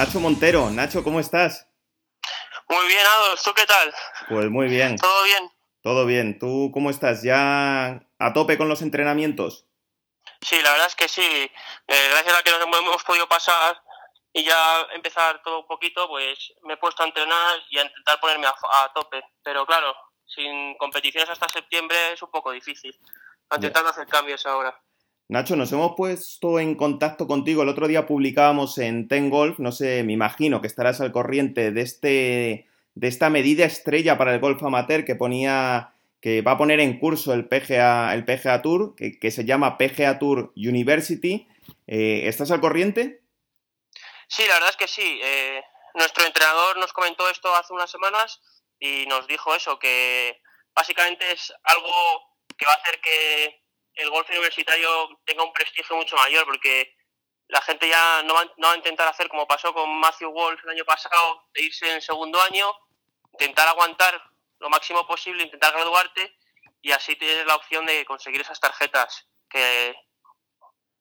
Nacho Montero. Nacho, ¿cómo estás? Muy bien, Adolf. ¿Tú qué tal? Pues muy bien. ¿Todo bien? Todo bien. ¿Tú cómo estás? ¿Ya a tope con los entrenamientos? Sí, la verdad es que sí. Eh, gracias a que nos hemos podido pasar y ya empezar todo un poquito, pues me he puesto a entrenar y a intentar ponerme a, tope. Pero claro, sin competiciones hasta septiembre es un poco difícil. Intentando hacer cambios ahora. Nacho, nos hemos puesto en contacto contigo. El otro día publicábamos en Ten Golf, no sé, me imagino que estarás al corriente de, este, de esta medida estrella para el golf amateur que ponía que va a poner en curso el PGA, el PGA Tour, que, se llama PGA Tour University. Eh, ¿Estás al corriente? Sí, la verdad es que sí. Eh, nuestro entrenador nos comentó esto hace unas semanas y nos dijo eso, que básicamente es algo que va a hacer que el golf universitario tenga un prestigio mucho mayor, porque la gente ya no va, a intentar hacer como pasó con Matthew Wolf el año pasado, de irse en segundo año, intentar aguantar lo máximo posible, intentar graduarte y así tienes la opción de conseguir esas tarjetas, que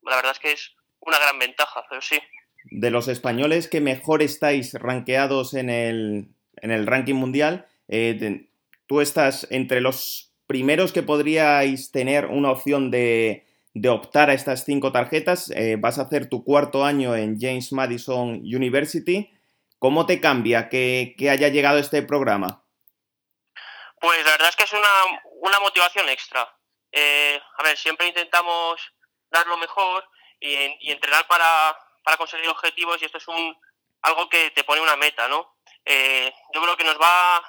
la verdad es que es una gran ventaja, pero sí. De los españoles que mejor estáis rankeados en el, en el ranking mundial, eh, tú estás entre los primeros que podríais tener una opción de, optar a estas cinco tarjetas. Eh, vas a hacer tu cuarto año en James Madison University. ¿Cómo te cambia que, haya llegado este programa? Pues la verdad es que es una, motivación extra. Eh, a ver, siempre intentamos dar lo mejor y, entrenar para, conseguir objetivos y esto es un, algo que te pone una meta, ¿no? Eh, yo creo que nos va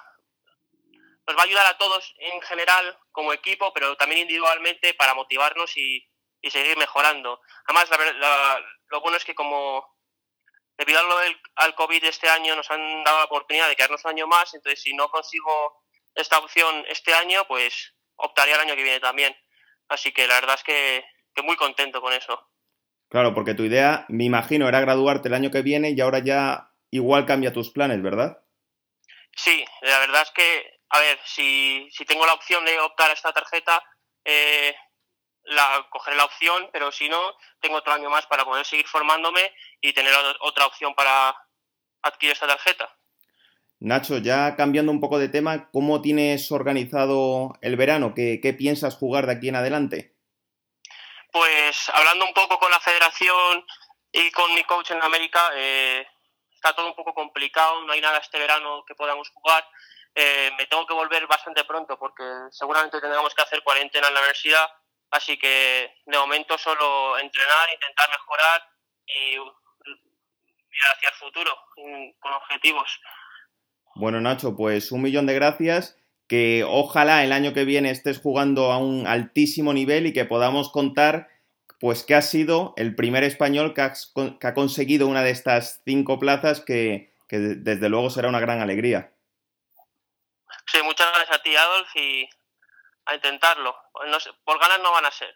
nos va a ayudar a todos en general como equipo, pero también individualmente para motivarnos y, seguir mejorando. Además, lo bueno es que como debido a lo al COVID este año nos han dado la oportunidad de quedarnos un año más, entonces si no consigo esta opción este año, pues optaría el año que viene también. Así que la verdad es que, que muy contento con eso. Claro, porque tu idea, me imagino, era graduarte el año que viene y ahora ya igual cambia tus planes, ¿verdad? Sí, la verdad es que a ver, si, si tengo la opción de optar a esta tarjeta, eh, la, cogeré la opción, pero si no, tengo otro año más para poder seguir formándome y tener otra opción para adquirir esta tarjeta. Nacho, ya cambiando un poco de tema, ¿cómo tienes organizado el verano? ¿Qué, piensas jugar de aquí en adelante? Pues hablando un poco con la federación y con mi coach en América, eh, está todo un poco complicado, no hay nada este verano que podamos jugar. Eh, me tengo que volver bastante pronto porque seguramente tendremos que hacer cuarentena en la universidad, así que de momento solo entrenar, intentar mejorar y mirar hacia el futuro con objetivos. Bueno, Nacho, pues un millón de gracias. Que ojalá el año que viene estés jugando a un altísimo nivel y que podamos contar pues que has sido el primer español que, ha conseguido una de estas cinco plazas que desde luego será una gran alegría. Sí, muchas gracias a ti, Adolf, y a intentarlo. por ganas no van a ser.